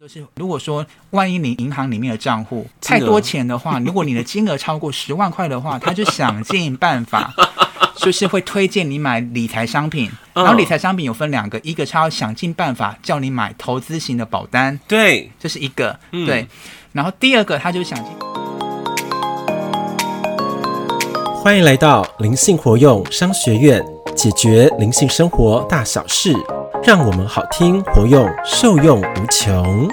就是如果说万一你银行里面的账户太多钱的话，如果你的金额超过十万块的话，他就想尽办法，就是会推荐你买理财商品。然后理财商品有分两个，一个他要想尽办法叫你买投资型的保单，对，这是一个，对。然后第二个他就想尽。欢迎来到灵性活用商学院，解决灵性生活大小事。让我们好听活用，受用无穷。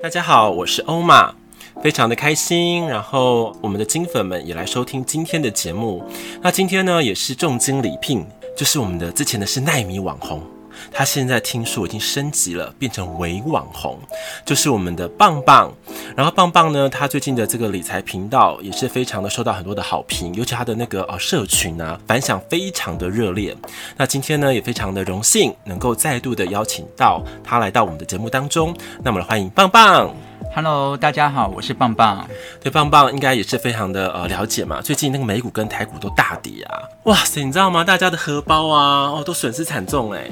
大家好，我是欧玛，非常的开心。然后我们的金粉们也来收听今天的节目。那今天呢，也是重金礼聘，就是我们的之前的是奈米网红。他现在听说已经升级了，变成伪网红，就是我们的棒棒。然后棒棒呢，他最近的这个理财频道也是非常的受到很多的好评，尤其他的那个呃社群啊，反响非常的热烈。那今天呢，也非常的荣幸能够再度的邀请到他来到我们的节目当中。那么来欢迎棒棒。Hello，大家好，我是棒棒。对，棒棒应该也是非常的呃了解嘛。最近那个美股跟台股都大跌啊，哇塞，你知道吗？大家的荷包啊，哦，都损失惨重哎。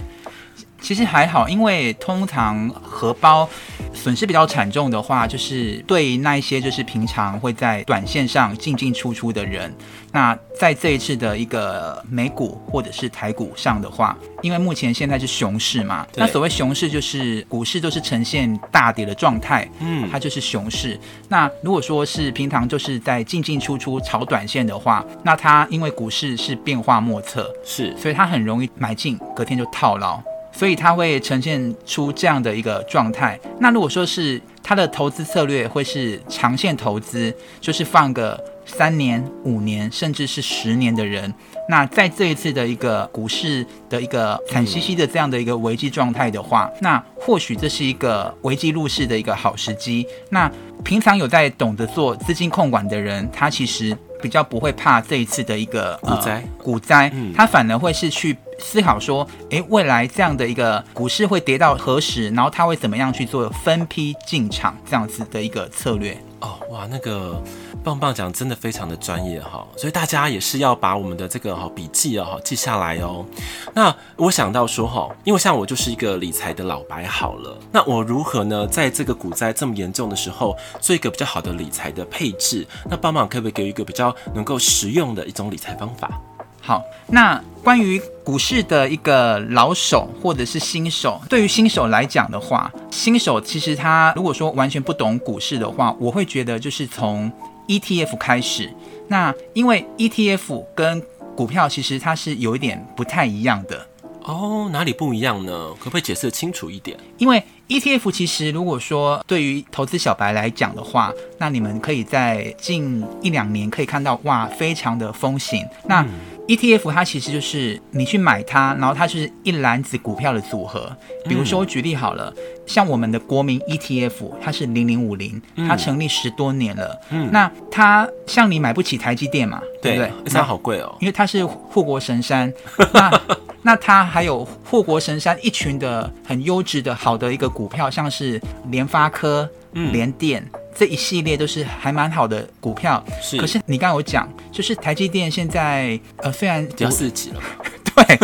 其实还好，因为通常荷包损失比较惨重的话，就是对那一些就是平常会在短线上进进出出的人。那在这一次的一个美股或者是台股上的话，因为目前现在是熊市嘛，那所谓熊市就是股市都是呈现大跌的状态，嗯，它就是熊市。那如果说是平常就是在进进出出炒短线的话，那它因为股市是变化莫测，是，所以它很容易买进，隔天就套牢。所以它会呈现出这样的一个状态。那如果说是它的投资策略会是长线投资，就是放个三年、五年，甚至是十年的人，那在这一次的一个股市的一个惨兮兮的这样的一个危机状态的话，那或许这是一个危机入市的一个好时机。那平常有在懂得做资金控管的人，他其实比较不会怕这一次的一个股灾，呃、股灾，他反而会是去。思考说，诶，未来这样的一个股市会跌到何时？然后他会怎么样去做分批进场这样子的一个策略？哦，哇，那个棒棒讲真的非常的专业哈，所以大家也是要把我们的这个哈笔记哦记下来哦。那我想到说哈，因为像我就是一个理财的老白好了，那我如何呢，在这个股灾这么严重的时候，做一个比较好的理财的配置？那棒棒可不可以给一个比较能够实用的一种理财方法？好，那关于股市的一个老手或者是新手，对于新手来讲的话，新手其实他如果说完全不懂股市的话，我会觉得就是从 ETF 开始。那因为 ETF 跟股票其实它是有一点不太一样的。哦，哪里不一样呢？可不可以解释清楚一点？因为 ETF 其实如果说对于投资小白来讲的话，那你们可以在近一两年可以看到，哇，非常的风行。那 ETF 它其实就是你去买它，然后它就是一篮子股票的组合。比如说我举例好了，嗯、像我们的国民 ETF，它是零零五零，它成立十多年了。嗯，那它像你买不起台积电嘛，对，对不对？它好贵哦，因为它是护国神山。那那它还有护国神山一群的很优质的好的一个股票，像是联发科、联电。嗯这一系列都是还蛮好的股票，是。可是你刚刚有讲，就是台积电现在呃，虽然掉四级了，对，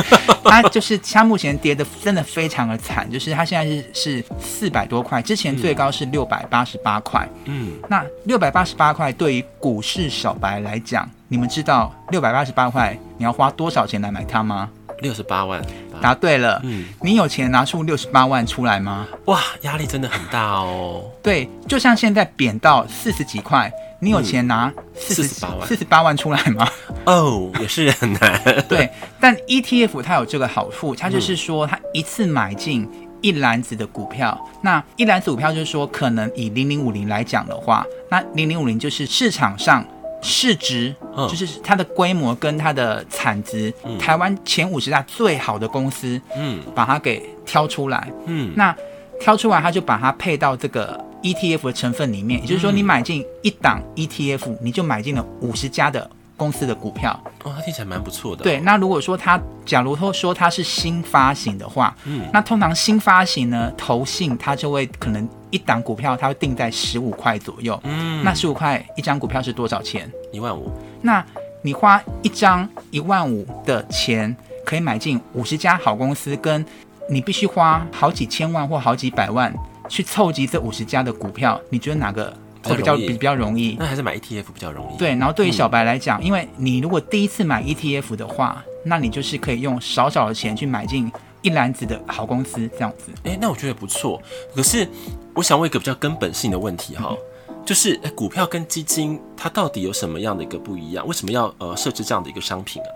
它就是它目前跌的真的非常的惨，就是它现在是是四百多块，之前最高是六百八十八块。嗯，那六百八十八块对于股市小白来讲，你们知道六百八十八块你要花多少钱来买它吗？六十八万，答对了。嗯，你有钱拿出六十八万出来吗？哇，压力真的很大哦。对，就像现在贬到四十几块，你有钱拿四十八万四十八万出来吗？哦，也是很难。对，但 ETF 它有这个好处，它就是说它一次买进一篮子的股票，嗯、那一篮子股票就是说，可能以零零五零来讲的话，那零零五零就是市场上。市值就是它的规模跟它的产值，嗯、台湾前五十大最好的公司，嗯，把它给挑出来，嗯，那挑出来，它就把它配到这个 ETF 的成分里面，也就是说，你买进一档 ETF，你就买进了五十家的公司的股票。哦，它听起来蛮不错的。对，那如果说它，假如说说它是新发行的话，嗯，那通常新发行呢，投信它就会可能一档股票它会定在十五块左右。嗯，那十五块一张股票是多少钱？一万五。那你花一张一万五的钱，可以买进五十家好公司，跟你必须花好几千万或好几百万去凑集这五十家的股票，你觉得哪个会比较比较容易？那还是买 ETF 比较容易。对，然后对于小白来讲，嗯，因为你如果第一次买 ETF 的话，那你就是可以用少少的钱去买进一篮子的好公司，这样子。哎，那我觉得不错。可是我想问一个比较根本性的问题哈。嗯就是诶，股票跟基金它到底有什么样的一个不一样？为什么要呃设置这样的一个商品啊？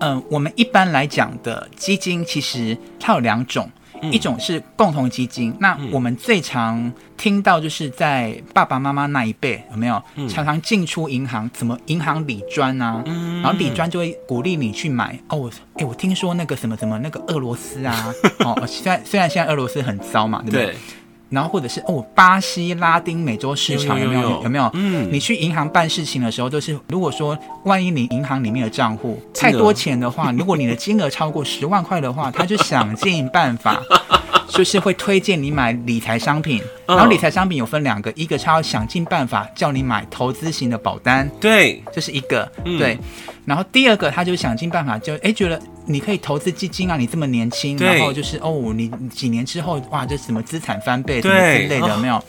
嗯，我们一般来讲的基金其实它有两种，嗯、一种是共同基金。那我们最常听到就是在爸爸妈妈那一辈有没有、嗯、常常进出银行，怎么银行理专啊？嗯、然后理专就会鼓励你去买哦。哎，我听说那个什么什么那个俄罗斯啊，哦，虽然虽然现在俄罗斯很糟嘛，对不对？对然后或者是哦，巴西、拉丁美洲市场有没有，有，没有？嗯，你去银行办事情的时候，都是如果说万一你银行里面的账户太多钱的话，如果你的金额超过十万块的话，他就想尽办法。就是会推荐你买理财商品，然后理财商品有分两个，一个他要想尽办法叫你买投资型的保单，对，这是一个，对。然后第二个，他就想尽办法就哎觉得你可以投资基金啊，你这么年轻，然后就是哦，你几年之后哇，这什么资产翻倍什么之类的，有没有？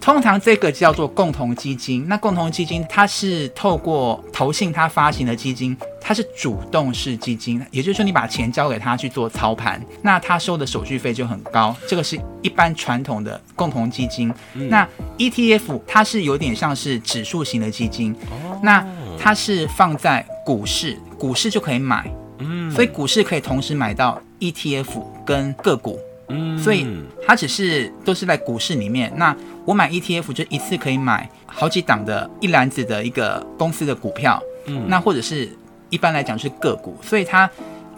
通常这个叫做共同基金。那共同基金它是透过投信它发行的基金，它是主动式基金，也就是说你把钱交给他去做操盘，那他收的手续费就很高。这个是一般传统的共同基金。嗯、那 ETF 它是有点像是指数型的基金，哦、那它是放在股市，股市就可以买，嗯，所以股市可以同时买到 ETF 跟个股。嗯，所以它只是都是在股市里面。那我买 ETF 就一次可以买好几档的一篮子的一个公司的股票。嗯，那或者是一般来讲是个股，所以它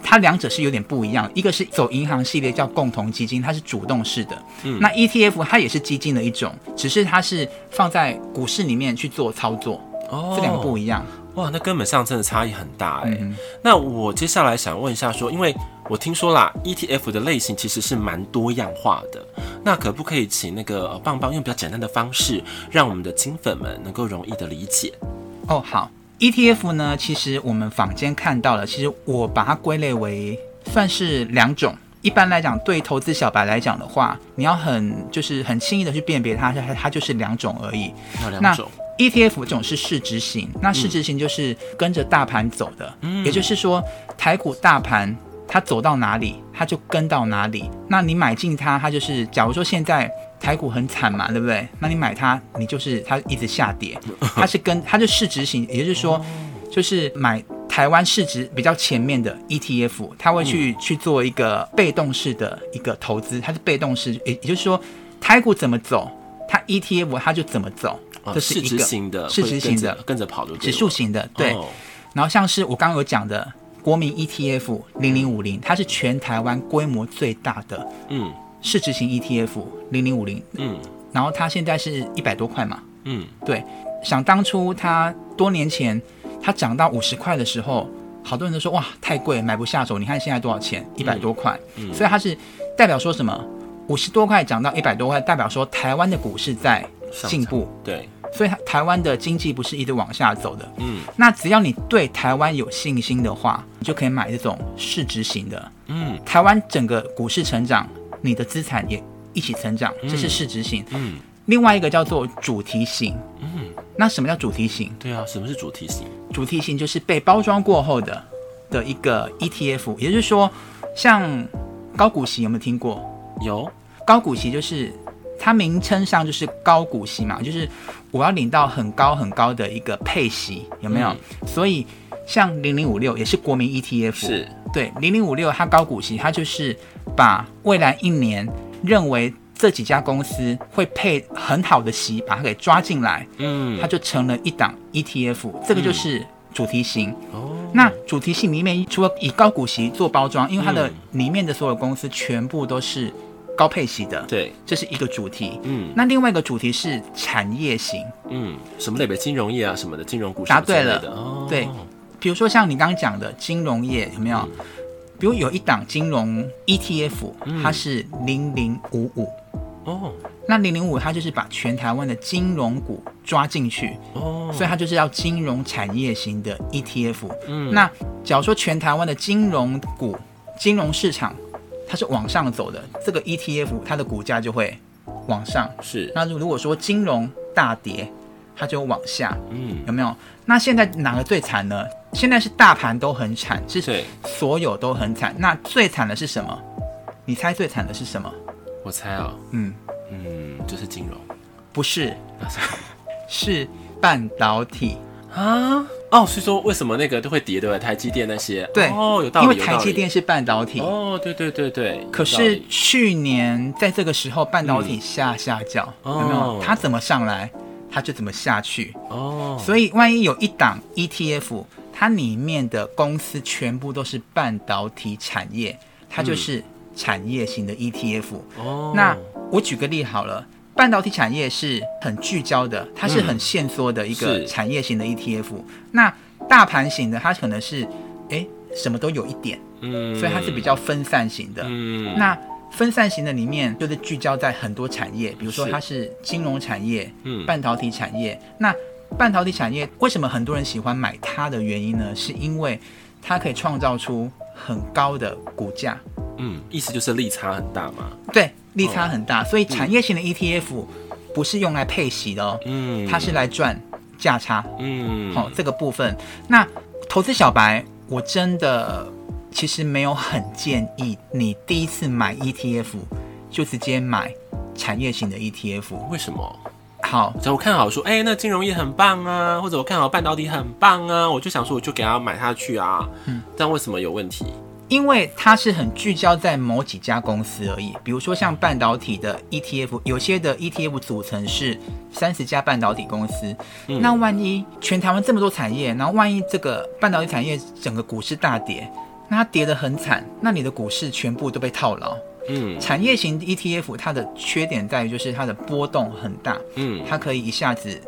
它两者是有点不一样。一个是走银行系列叫共同基金，它是主动式的。嗯，那 ETF 它也是基金的一种，只是它是放在股市里面去做操作。哦，这两个不一样。哇，那根本上真的差异很大哎。嗯、那我接下来想问一下说，说因为我听说啦，ETF 的类型其实是蛮多样化的。那可不可以请那个棒棒用比较简单的方式，让我们的金粉们能够容易的理解？哦，好，ETF 呢，其实我们坊间看到了，其实我把它归类为算是两种。一般来讲，对投资小白来讲的话，你要很就是很轻易的去辨别它，它它就是两种而已。那两种。ETF 这种是市值型，那市值型就是跟着大盘走的，嗯，也就是说台股大盘它走到哪里，它就跟到哪里。那你买进它，它就是假如说现在台股很惨嘛，对不对？那你买它，你就是它一直下跌，它是跟它就市值型，也就是说就是买台湾市值比较前面的 ETF，它会去去做一个被动式的一个投资，它是被动式，也也就是说台股怎么走，它 ETF 它就怎么走。这是一个市值型的，跟着跑的指数型的，对。然后像是我刚刚有讲的国民 ETF 零零五零，它是全台湾规模最大的，嗯，市值型 ETF 零零五零，嗯。然后它现在是一百多块嘛，嗯，对。想当初它多年前它涨到五十块的时候，好多人都说哇太贵，买不下手。你看现在多少钱？一百多块，嗯所以它是代表说什么？五十多块涨到一百多块，代表说台湾的股市在进步，对。所以台湾的经济不是一直往下走的，嗯，那只要你对台湾有信心的话，你就可以买这种市值型的，嗯，台湾整个股市成长，你的资产也一起成长，这是市值型，嗯，另外一个叫做主题型，嗯，那什么叫主题型？对啊，什么是主题型？主题型就是被包装过后的的一个 ETF，也就是说，像高股息有没有听过？有，高股息就是。它名称上就是高股息嘛，就是我要领到很高很高的一个配息，有没有？嗯、所以像零零五六也是国民 ETF，是对零零五六它高股息，它就是把未来一年认为这几家公司会配很好的息，把它给抓进来，嗯，它就成了一档 ETF，这个就是主题型。哦、嗯，那主题型里面除了以高股息做包装，因为它的里面的所有公司全部都是。高配息的，对，这是一个主题。嗯，那另外一个主题是产业型。嗯，什么类别？金融业啊，什么的金融股。答对了。哦、对，比如说像你刚刚讲的金融业，有没有？嗯、比如有一档金融 ETF，它是零零五五，哦，那零零五它就是把全台湾的金融股抓进去，哦，所以它就是要金融产业型的 ETF。嗯，那假如说全台湾的金融股、金融市场它是往上走的，这个 ETF 它的股价就会往上。是，那如果说金融大跌，它就往下。嗯，有没有？那现在哪个最惨呢？现在是大盘都很惨，是对，所有都很惨。那最惨的是什么？你猜最惨的是什么？我猜啊，嗯嗯，就是金融，不是？是半导体。啊？哦，所以说为什么那个都会跌对吧？台积电那些，对，哦，有道理，因为台积电是半导体。哦，对对对对。可是去年在这个时候，半导体下下脚，嗯、有没有？哦、它怎么上来，它就怎么下去。哦。所以万一有一档 ETF，它里面的公司全部都是半导体产业，它就是产业型的 ETF。哦。那我举个例好了。半导体产业是很聚焦的，它是很限缩的一个产业型的 ETF。嗯、那大盘型的，它可能是哎什么都有一点，嗯，所以它是比较分散型的。嗯，那分散型的里面就是聚焦在很多产业，比如说它是金融产业，嗯，半导体产业。那半导体产业为什么很多人喜欢买它的原因呢？是因为它可以创造出很高的股价。嗯，意思就是利差很大嘛？对。利差很大，所以产业型的 ETF 不是用来配息的哦，嗯，它是来赚价差，嗯，好、哦、这个部分。那投资小白，我真的其实没有很建议你第一次买 ETF 就直接买产业型的 ETF。为什么？好，我看好说，哎、欸，那金融业很棒啊，或者我看好半导体很棒啊，我就想说，我就给他买下去啊。嗯，但为什么有问题？因为它是很聚焦在某几家公司而已，比如说像半导体的 ETF，有些的 ETF 组成是三十家半导体公司。嗯、那万一全台湾这么多产业，然后万一这个半导体产业整个股市大跌，那它跌得很惨，那你的股市全部都被套牢。嗯，产业型 ETF 它的缺点在于就是它的波动很大，嗯，它可以一下子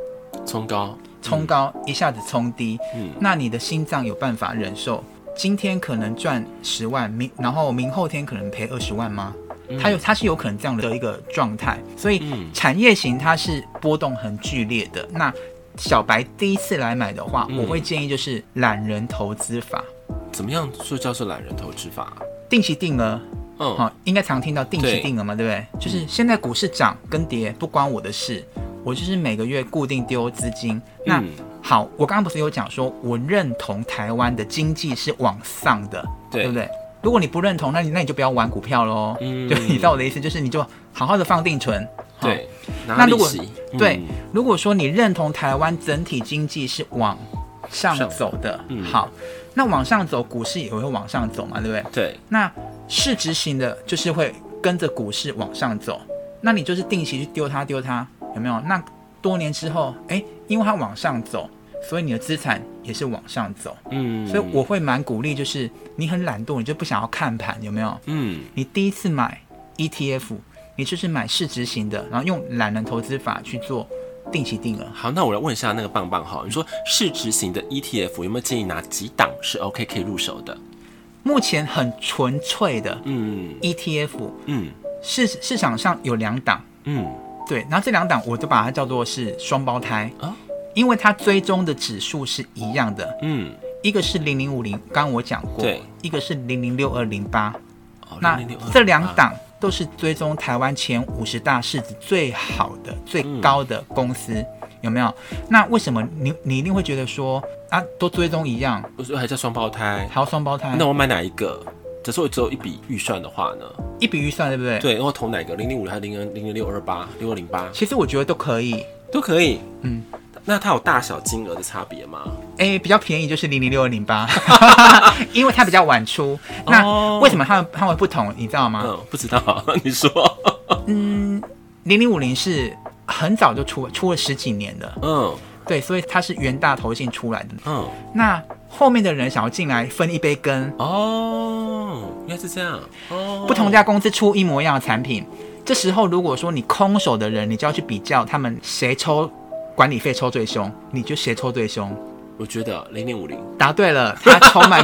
冲高，冲高，一下子冲低，嗯，那你的心脏有办法忍受？今天可能赚十万，明然后明后天可能赔二十万吗？它有它是有可能这样的一个状态，所以产业型它是波动很剧烈的。那小白第一次来买的话，我会建议就是懒人投资法。怎么样说叫做懒人投资法？定期定额，嗯，好，应该常听到定期定额嘛，对不对？就是现在股市涨跟跌不关我的事，我就是每个月固定丢资金。那好，我刚刚不是有讲说，我认同台湾的经济是往上的，对，对不对？如果你不认同，那你那你就不要玩股票喽。嗯，就你知道我的意思，就是你就好好的放定存。对，那如果、嗯、对，如果说你认同台湾整体经济是往上走的，嗯，好，那往上走，股市也会往上走嘛，对不对？对。那市值型的，就是会跟着股市往上走，那你就是定期去丢它，丢它，有没有？那多年之后，哎，因为它往上走。所以你的资产也是往上走，嗯，所以我会蛮鼓励，就是你很懒惰，你就不想要看盘，有没有？嗯，你第一次买 ETF，你就是买市值型的，然后用懒人投资法去做定期定额。好，那我来问一下那个棒棒哈，你说市值型的 ETF 有没有建议哪几档是 OK 可以入手的？目前很纯粹的，嗯，ETF，嗯，市市场上有两档，嗯，对，然后这两档我就把它叫做是双胞胎。啊。因为它追踪的指数是一样的，嗯，一个是零零五零，刚刚我讲过，对，一个是零零六二零八，那这两档都是追踪台湾前五十大市值最好的、最高的公司，嗯、有没有？那为什么你你一定会觉得说啊，都追踪一样？我说还叫双胞胎，还有双胞胎，那我买哪一个？假设我只有一笔预算的话呢？一笔预算对不对？对，然后投哪个？零零五还是零零零零六二八六二零八？其实我觉得都可以，都可以，嗯。那它有大小金额的差别吗？哎、欸，比较便宜就是零零六二零八，因为它比较晚出。那为什么它它会不同？你知道吗？嗯，不知道。你说。嗯，零零五零是很早就出，出了十几年的。嗯，对，所以它是元大投信出来的。嗯，那后面的人想要进来分一杯羹。哦，应该是这样。哦，不同家公司出一模一样的产品，这时候如果说你空手的人，你就要去比较他们谁抽。管理费抽最凶，你就谁抽最凶？我觉得零点五零答对了，他抽满，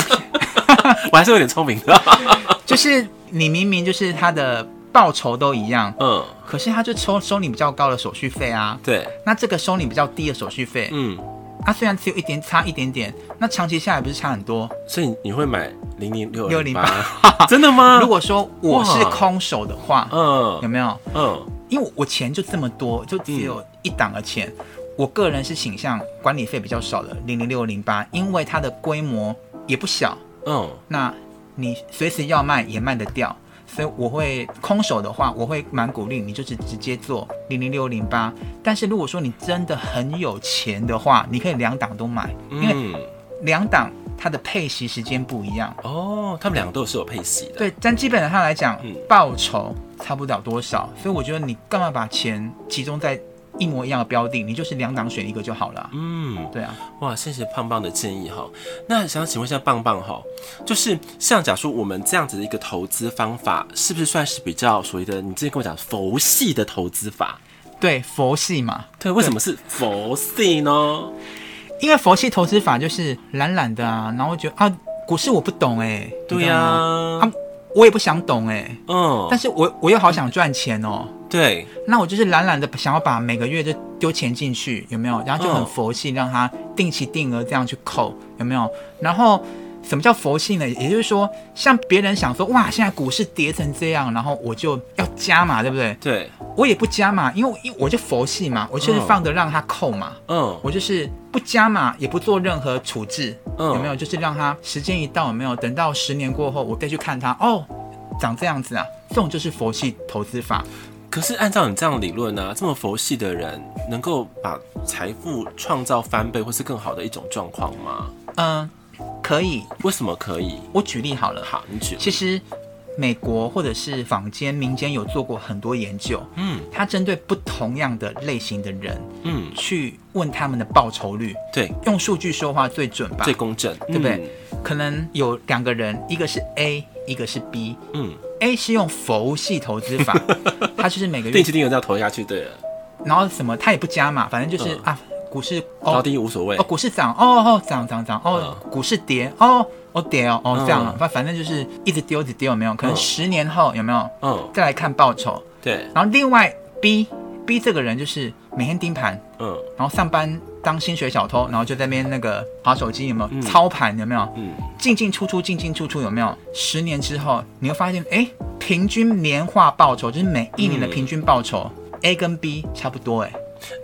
我还是有点聪明的。就是你明明就是他的报酬都一样，嗯，可是他就抽收你比较高的手续费啊。对，那这个收你比较低的手续费，嗯，它虽然只有一点差一点点，那长期下来不是差很多？所以你会买零零六六零八？真的吗？如果说我是空手的话，嗯，有没有？嗯，因为我钱就这么多，就只有一档的钱。嗯我个人是倾向管理费比较少的零零六零八，因为它的规模也不小，嗯，那你随时要卖也卖得掉，所以我会空手的话，我会蛮鼓励你就是直接做零零六零八。但是如果说你真的很有钱的话，你可以两档都买，因为两档它的配息时间不一样。哦，他们两个都是有配息的。对，但基本上来讲，嗯，报酬差不了多少，所以我觉得你干嘛把钱集中在一模一样的标的，你就是两档选一个就好了。嗯，对啊，哇，谢谢胖胖的建议哈。那想请问一下棒棒哈，就是像假说我们这样子的一个投资方法，是不是算是比较所谓的你之前跟我讲佛系的投资法？对，佛系嘛。对，为什么是佛系呢？因为佛系投资法就是懒懒的啊，然后觉得啊，股市我不懂哎、欸。对呀、啊，啊，我也不想懂哎、欸。嗯，但是我我又好想赚钱哦。对，那我就是懒懒的想要把每个月就丢钱进去，有没有？然后就很佛系，让他定期定额这样去扣，有没有？然后什么叫佛系呢？也就是说，像别人想说，哇，现在股市跌成这样，然后我就要加嘛，对不对？对，我也不加嘛，因为因为我就佛系嘛，我就是放着让他扣嘛。嗯，我就是不加嘛，也不做任何处置，嗯，有没有？就是让他时间一到，有没有？等到十年过后，我再去看他，哦，长这样子啊，这种就是佛系投资法。可是按照你这样理论呢、啊，这么佛系的人能够把财富创造翻倍或是更好的一种状况吗？嗯，可以。为什么可以？我举例好了。好，你举。其实美国或者是坊间民间有做过很多研究，嗯，他针对不同样的类型的人，嗯，去问他们的报酬率，对，用数据说话最准吧，最公正，对不对？嗯、可能有两个人，一个是 A，一个是 B，嗯。A 是用佛系投资法，他就是每个月定期定额这样投下去，对了。然后什么他也不加嘛，反正就是、嗯、啊，股市高低无所谓。哦，股市涨，哦哦涨涨涨，哦、嗯、股市跌，哦哦跌哦哦这样，反、嗯、反正就是一直丢一直丢，有没有？可能十年后有没有？嗯，再来看报酬。对。然后另外 B B 这个人就是每天盯盘，嗯，然后上班当薪水小偷，然后就在那边那个划手机，有没有？嗯、操盘有没有？嗯。进进出出，进进出出，有没有？十年之后，你会发现，哎，平均年化报酬就是每一年的平均报酬、嗯、，A 跟 B 差不多，哎。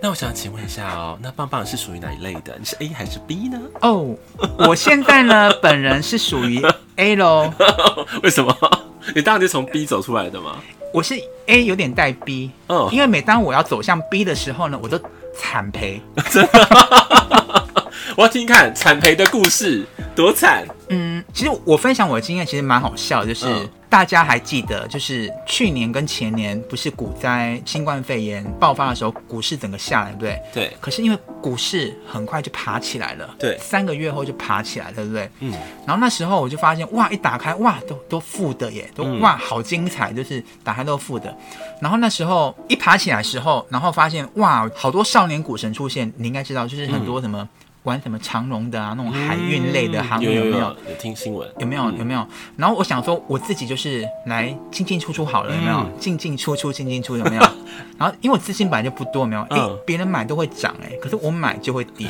那我想请问一下哦，那棒棒是属于哪一类的？你是 A 还是 B 呢？哦，我现在呢，本人是属于 A 喽。为什么？你当然就从 B 走出来的吗？我是 A 有点带 B，嗯，因为每当我要走向 B 的时候呢，我都惨赔。真的？我要听看惨赔的故事，多惨。嗯，其实我分享我的经验，其实蛮好笑，就是。嗯大家还记得，就是去年跟前年不是股灾、新冠肺炎爆发的时候，股市整个下来，对不对？对。可是因为股市很快就爬起来了，对，三个月后就爬起来，对不对？嗯。然后那时候我就发现，哇，一打开，哇，都都负的耶，都哇，好精彩，就是打开都负的。然后那时候一爬起来的时候，然后发现，哇，好多少年股神出现，你应该知道，就是很多什么。玩什么长荣的啊，那种海运类的航有没有？有听新闻？有没有？有没有？然后我想说，我自己就是来进进出出好了，有没有？进进出出，进进出，有没有？然后因为我资金本来就不多，有没有？哎、嗯，别人买都会涨，哎，可是我买就会跌。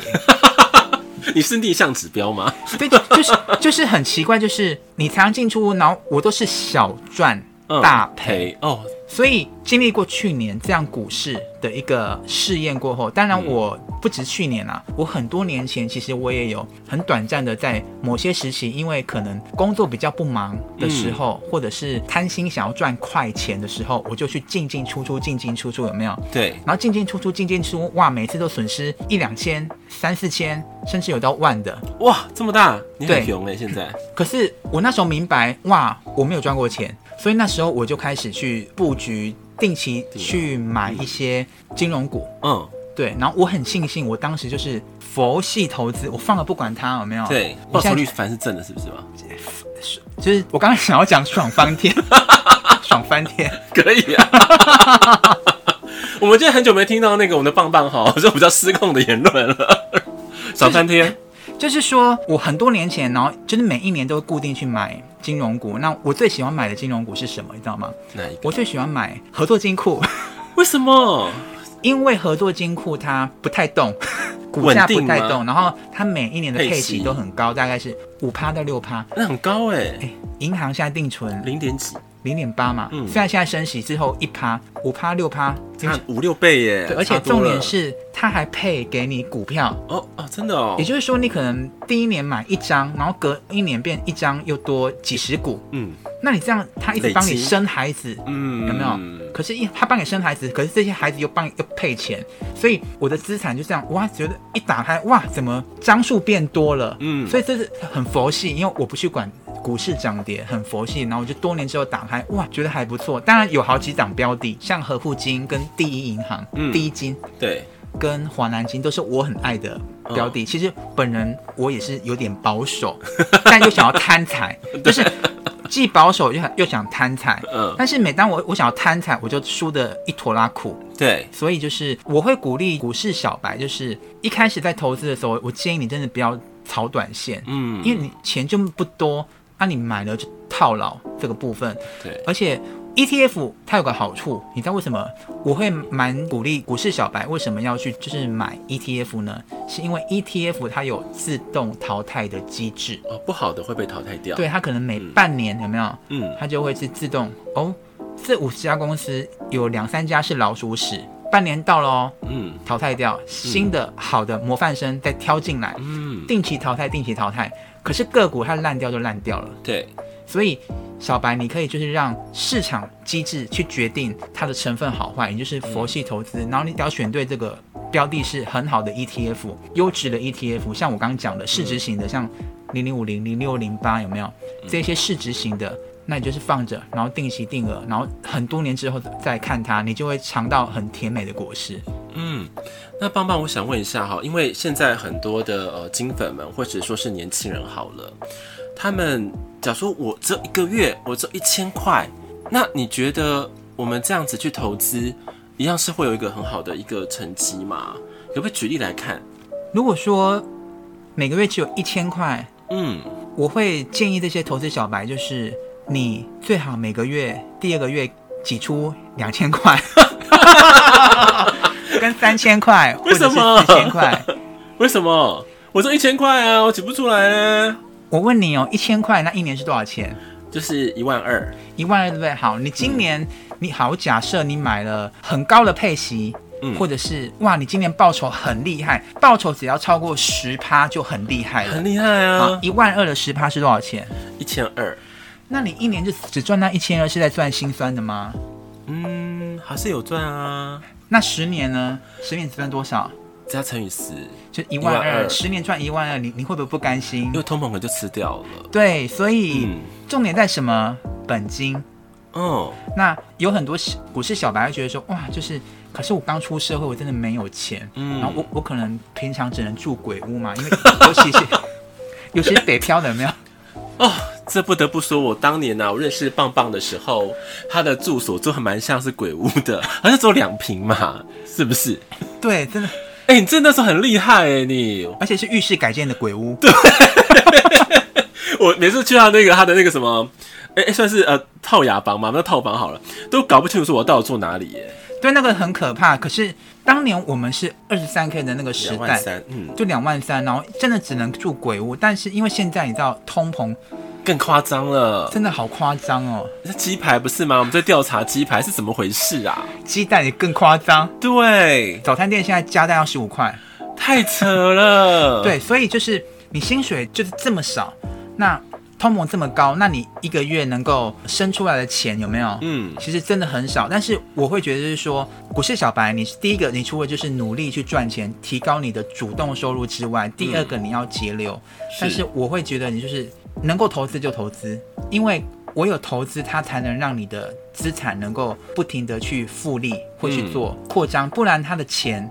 你是逆向指标吗？对，就是就是很奇怪，就是你常常进出，然后我都是小赚大赔、嗯、哦。所以经历过去年这样股市的一个试验过后，当然我不止去年啊，我很多年前其实我也有很短暂的在某些时期，因为可能工作比较不忙的时候，或者是贪心想要赚快钱的时候，我就去进进出出，进进出出，有没有？对。然后进进出出，进进出出，哇，每次都损失一两千、三四千，甚至有到万的。哇，这么大，你很穷哎，现在。可是我那时候明白，哇，我没有赚过钱。所以那时候我就开始去布局，定期去买一些金融股。嗯，对。然后我很庆幸，我当时就是佛系投资，我放了不管它有没有。对，报酬率反正是正的，是不是吗？就是我刚刚想要讲爽翻天，爽翻天，可以啊。我们今天很久没听到那个我们的棒棒哈，这比较失控的言论了。爽翻天。就是说我很多年前，然后就是每一年都会固定去买金融股。那我最喜欢买的金融股是什么？你知道吗？哪一个？我最喜欢买合作金库。为什么？因为合作金库它不太动，股价不太动，然后它每一年的配息都很高，大概是五趴到六趴，那很高哎、欸。哎，银行现在定存零点几，零点八嘛。嗯。虽然现在升息之后一趴、五趴、六趴，差五六倍耶。对，而且重点是它还配给你股票哦哦，真的哦。也就是说，你可能第一年买一张，然后隔一年变一张又多几十股。嗯。那你这样，他一直帮你生孩子，嗯，有没有？可是，一他帮你生孩子，可是这些孩子又帮你又配钱，所以我的资产就这样，哇，觉得一打开，哇，怎么张数变多了？嗯，所以这是很佛系，因为我不去管股市涨跌，很佛系。然后我就多年之后打开，哇，觉得还不错。当然有好几档标的，像和富金跟第一银行、嗯、第一金，对，跟华南金都是我很爱的标的。哦、其实本人我也是有点保守，但又想要贪财，就是。既保守又又想贪财，嗯，但是每当我我想要贪财，我就输得一坨拉苦。对，所以就是我会鼓励股市小白，就是一开始在投资的时候，我建议你真的不要炒短线，嗯，因为你钱就不多，那你买了就套牢这个部分。对，而且。ETF 它有个好处，你知道为什么我会蛮鼓励股市小白为什么要去就是买 ETF 呢？是因为 ETF 它有自动淘汰的机制哦，不好的会被淘汰掉。对，它可能每半年、嗯、有没有？嗯，它就会是自动哦。这五十家公司有两三家是老鼠屎，半年到了哦，嗯，淘汰掉新的好的模范生再挑进来，嗯，定期淘汰，定期淘汰。可是个股它烂掉就烂掉了，对，所以。小白，你可以就是让市场机制去决定它的成分好坏，也就是佛系投资。然后你只要选对这个标的，是很好的 ETF，优质的 ETF。像我刚刚讲的市值型的，像零零五零、零六零八，有没有这些市值型的？那你就是放着，然后定期定额，然后很多年之后再看它，你就会尝到很甜美的果实。嗯，那棒棒，我想问一下哈，因为现在很多的呃金粉们，或者说是年轻人好了。他们假如说我这一个月我这一千块，那你觉得我们这样子去投资，一样是会有一个很好的一个成绩吗？可不可以举例来看？如果说每个月只有一千块，嗯，我会建议这些投资小白，就是你最好每个月第二个月挤出两千块，跟三千块，为什么四千块。为什么？我说一千块啊，我挤不出来啊。我问你哦，一千块那一年是多少钱？就是一万二，一万二对不对？好，你今年、嗯、你好，假设你买了很高的配息，嗯，或者是哇，你今年报酬很厉害，报酬只要超过十趴就很厉害了，很厉害啊！一万二的十趴是多少钱？一千二。那你一年就只赚那一千二，是在赚心酸的吗？嗯，还是有赚啊。那十年呢？十年只赚多少？加乘以十，就一万二，十年赚一万二，你你会不会不甘心？因为通膨可能就吃掉了。对，所以、嗯、重点在什么？本金。哦，那有很多股市小白会觉得说，哇，就是，可是我刚出社会，我真的没有钱，嗯，然后我我可能平常只能住鬼屋嘛，因为尤其是 尤其是北漂的，有没有？哦，这不得不说，我当年呢、啊，我认识棒棒的时候，他的住所就还蛮像是鬼屋的，好像只有两坪嘛，是不是？对，真的。哎、欸，你真的是很厉害哎，你，而且是浴室改建的鬼屋。对，我每次去到那个他的那个什么，哎、欸，算是呃套牙房嘛，那套房好了，都搞不清楚说我到底住哪里耶。对，那个很可怕。可是当年我们是二十三 K 的那个时代，嗯，就两万三，然后真的只能住鬼屋。但是因为现在你知道通膨。更夸张了，真的好夸张哦！那鸡排不是吗？我们在调查鸡排是怎么回事啊？鸡蛋也更夸张。对，早餐店现在加蛋要十五块，太扯了。对，所以就是你薪水就是这么少，那通膨这么高，那你一个月能够生出来的钱有没有？嗯，其实真的很少。但是我会觉得就是说，股市小白，你第一个，你除了就是努力去赚钱，提高你的主动收入之外，第二个你要节流。嗯，但是我会觉得你就是。能够投资就投资，因为我有投资，它才能让你的资产能够不停的去复利或去做扩张，不然它的钱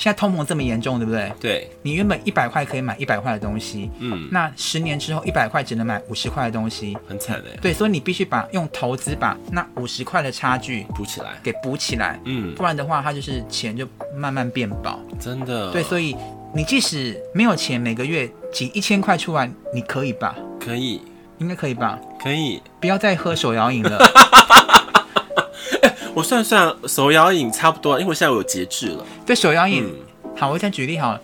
现在通膨这么严重，对不对？对，你原本一百块可以买一百块的东西，嗯，那十年之后一百块只能买五十块的东西，很惨的。对，所以你必须把用投资把那五十块的差距补起来，给补起来，嗯，不然的话它就是钱就慢慢变薄，真的。对，所以。你即使没有钱，每个月挤一千块出来，你可以吧？可以，应该可以吧？可以。不要再喝手摇饮了。欸、我算算手摇饮差不多，因为我现在我有节制了。对，手摇饮、嗯。好，我再举例好了。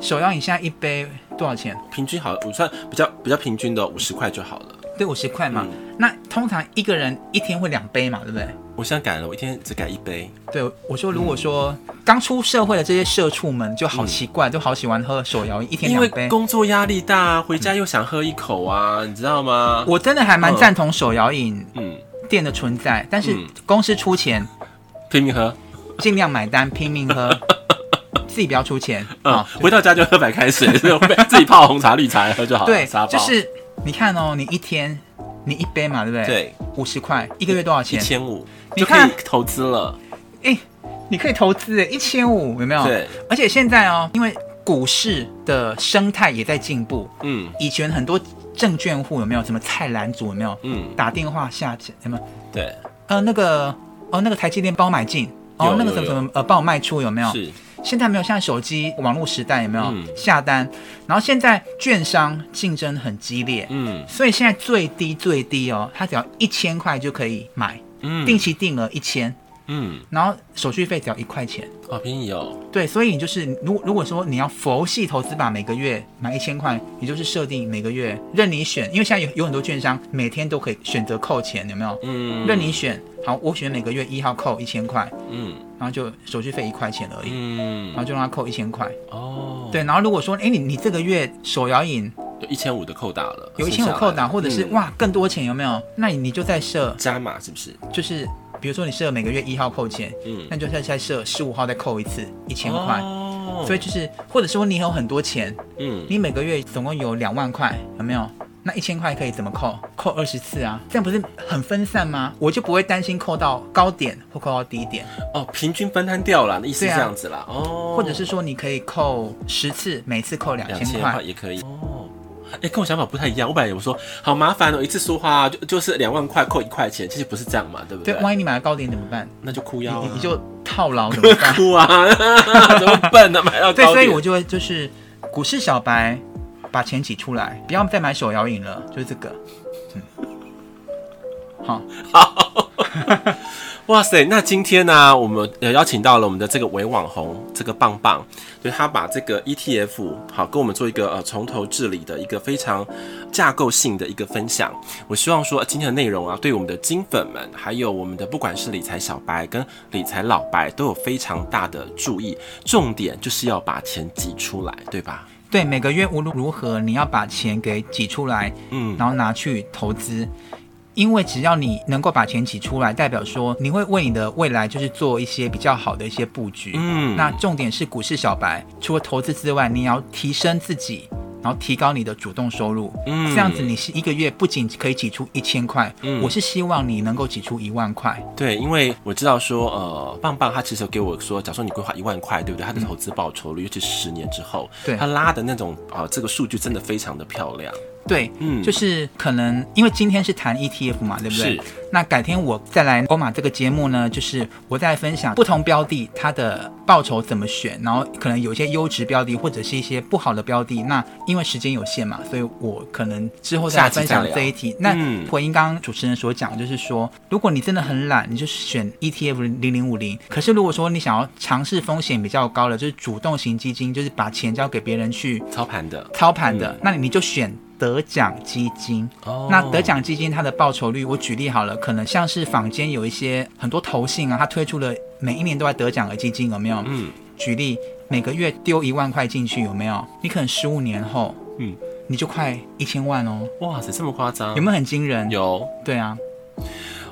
手摇饮现在一杯多少钱？平均好，我算比较比较平均的五十块就好了。对，五十块嘛、嗯。那通常一个人一天会两杯嘛，对不对？我现在改了，我一天只改一杯。对，我说如果说刚出社会的这些社畜们就好奇怪，嗯、都好喜欢喝手摇饮，一天两杯。因为工作压力大，回家又想喝一口啊，嗯、你知道吗？我真的还蛮赞同手摇饮嗯店的存在、嗯，但是公司出钱拼命喝，尽量买单 拼命喝，自己不要出钱。嗯，回到家就喝白开水，自己泡红茶、绿茶喝就好了。对，就是你看哦，你一天你一杯嘛，对不对？对，五十块，一个月多少钱？一千五。你看投资了，哎、欸，你可以投资哎，一千五有没有？对，而且现在哦，因为股市的生态也在进步，嗯，以前很多证券户有没有什么菜篮族有没有？嗯，打电话下去有没有？对，呃，那个哦，那个台积电帮我买进，哦，那个什么什么呃帮我卖出有没有？是，现在没有像手机网络时代有没有、嗯、下单？然后现在券商竞争很激烈，嗯，所以现在最低最低哦，它只要一千块就可以买。嗯，定期定额一千，嗯，然后手续费只要一块钱，好便宜哦。对，所以你就是，如如果说你要佛系投资吧，每个月买一千块，你就是设定每个月任你选，因为现在有有很多券商每天都可以选择扣钱，有没有？嗯，任你选。好，我选每个月一号扣一千块，嗯，然后就手续费一块钱而已，嗯，然后就让他扣一千块。哦，对，然后如果说，哎，你你这个月手摇饮。有一千五的扣打了，有一千五扣打，或者是、嗯、哇更多钱有没有？那你你就再设加码是不是？就是比如说你设每个月一号扣钱，嗯，那你就再再设十五号再扣一次一千块，哦，所以就是或者说你有很多钱，嗯，你每个月总共有两万块有没有？那一千块可以怎么扣？扣二十次啊，这样不是很分散吗？我就不会担心扣到高点或扣到低点。哦，平均分摊掉了，意思是这样子啦，哦，或者是说你可以扣十次，每次扣两千块也可以。哦。哎、欸，跟我想法不太一样。我本来我说好麻烦哦，一次说话就就是两万块扣一块钱，其实不是这样嘛，对不对？对，万一你买了高点怎么办？那就哭腰、啊你，你就套牢怎么办？哭啊！怎么笨呢、啊？买到高点。对，所以我就会就是股市小白把钱挤出来，不要再买手摇饮了，就是这个。嗯，好，好。哇塞，那今天呢、啊，我们呃邀请到了我们的这个伪网红，这个棒棒，对他把这个 ETF 好跟我们做一个呃从头治理的一个非常架构性的一个分享。我希望说今天的内容啊，对我们的金粉们，还有我们的不管是理财小白跟理财老白都有非常大的注意。重点就是要把钱挤出来，对吧？对，每个月无论如何，你要把钱给挤出来，嗯，然后拿去投资。因为只要你能够把钱挤出来，代表说你会为你的未来就是做一些比较好的一些布局。嗯，那重点是股市小白，除了投资之外，你要提升自己，然后提高你的主动收入。嗯，这样子你是一个月不仅可以挤出一千块，嗯，我是希望你能够挤出一万块。对，因为我知道说，呃，棒棒他其实给我说，假如说你规划一万块，对不对？他的投资报酬率，嗯，尤其是十年之后，对，他拉的那种啊，呃，这个数据真的非常的漂亮。对，嗯，就是可能因为今天是谈 ETF 嘛，对不对？是。那改天我再来欧马这个节目呢，就是我再来分享不同标的它的报酬怎么选，然后可能有一些优质标的或者是一些不好的标的。那因为时间有限嘛，所以我可能之后再来分享这一题。那回应刚刚主持人所讲，就是说，如果你真的很懒，你就选 ETF 零零五零。可是如果说你想要尝试风险比较高的，就是主动型基金，就是把钱交给别人去操盘的，操盘的，那你就选。得奖基金，oh. 那得奖基金它的报酬率，我举例好了，可能像是坊间有一些很多投信啊，它推出了每一年都在得奖的基金，有没有？嗯，举例每个月丢一万块进去，有没有？你可能十五年后，嗯，你就快一千万哦。哇塞，这么夸张？有没有很惊人？有，对啊。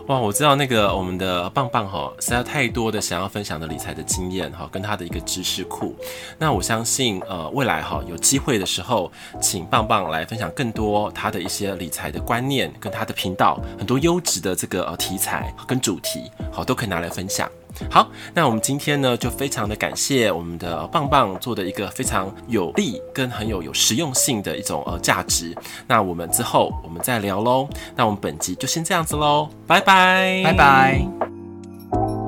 哇，我知道那个我们的棒棒哈，实在太多的想要分享的理财的经验哈，跟他的一个知识库。那我相信呃，未来哈有机会的时候，请棒棒来分享更多他的一些理财的观念，跟他的频道很多优质的这个呃题材跟主题，好都可以拿来分享。好，那我们今天呢，就非常的感谢我们的棒棒做的一个非常有力跟很有有实用性的一种呃价值。那我们之后我们再聊喽。那我们本集就先这样子喽，拜拜，拜拜。